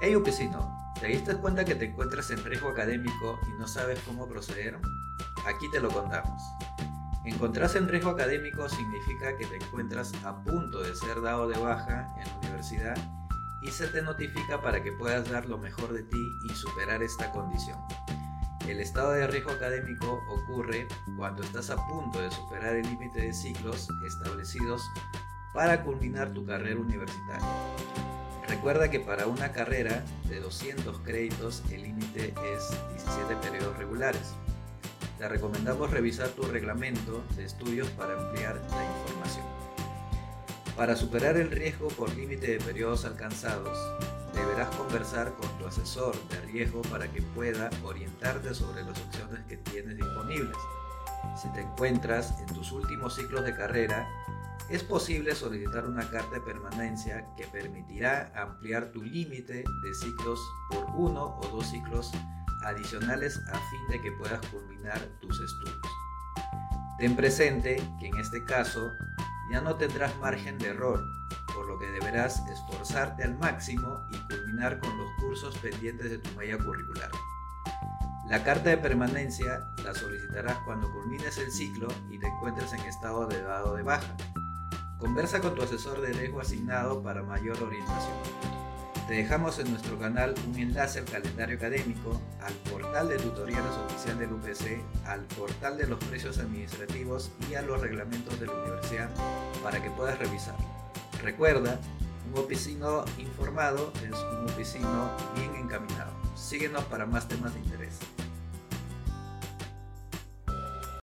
Hey Upicino, ¿te diste cuenta que te encuentras en riesgo académico y no sabes cómo proceder? Aquí te lo contamos. Encontrarse en riesgo académico significa que te encuentras a punto de ser dado de baja en la universidad y se te notifica para que puedas dar lo mejor de ti y superar esta condición. El estado de riesgo académico ocurre cuando estás a punto de superar el límite de ciclos establecidos para culminar tu carrera universitaria. Recuerda que para una carrera de 200 créditos el límite es 17 periodos regulares. Te recomendamos revisar tu reglamento de estudios para ampliar la información. Para superar el riesgo por límite de periodos alcanzados, deberás conversar con tu asesor de riesgo para que pueda orientarte sobre las opciones que tienes disponibles. Si te encuentras en tus últimos ciclos de carrera, es posible solicitar una carta de permanencia que permitirá ampliar tu límite de ciclos por uno o dos ciclos adicionales a fin de que puedas culminar tus estudios. Ten presente que en este caso ya no tendrás margen de error, por lo que deberás esforzarte al máximo y culminar con los cursos pendientes de tu malla curricular. La carta de permanencia la solicitarás cuando culmines el ciclo y te encuentres en estado de dado de baja. Conversa con tu asesor de riesgo asignado para mayor orientación. Te dejamos en nuestro canal un enlace al calendario académico, al portal de tutoriales oficial del UPC, al portal de los precios administrativos y a los reglamentos de la universidad para que puedas revisar. Recuerda, un oficino informado es un oficino bien encaminado. Síguenos para más temas de interés.